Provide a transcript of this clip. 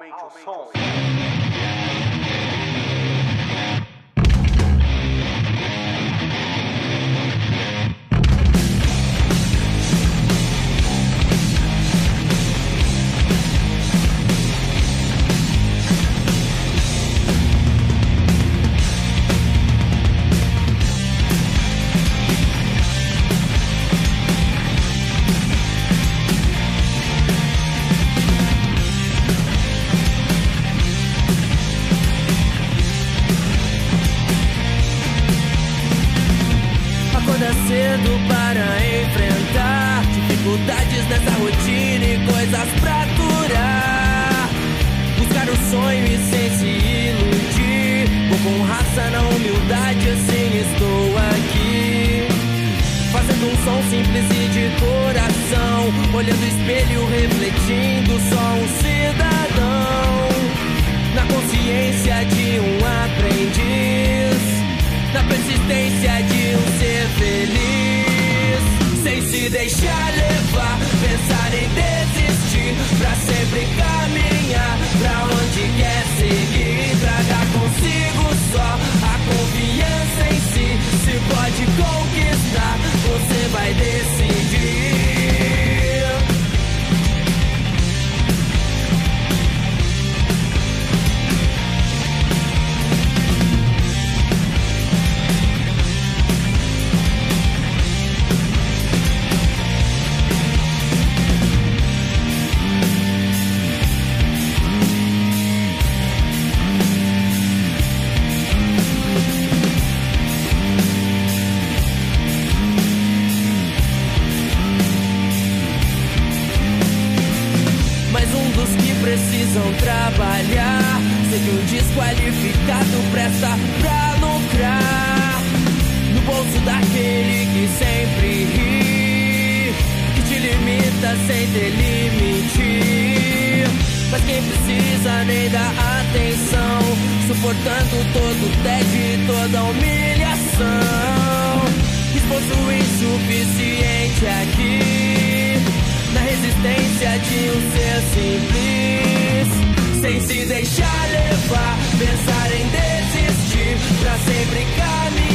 Aumente o som. Para enfrentar dificuldades nessa rotina e coisas pra aturar. Buscar o sonho e sem se iludir. Vou com raça na humildade, assim estou aqui. Fazendo um som simples e de coração. Olhando o espelho, refletindo, só um deixar levar, pensar em desistir. Pra sempre caminhar pra onde quer seguir. Traga consigo só a confiança em si. Se pode conquistar, você vai decidir. Precisam trabalhar. Sei que um desqualificado presta pra lucrar. No bolso daquele que sempre ri, que te limita sem ter limite. Mas quem precisa nem dá atenção, suportando todo o tédio e toda a humilhação. Esforço insuficiente aqui na resistência de um ser simples, sem se deixar levar, pensar em desistir, pra sempre caminhar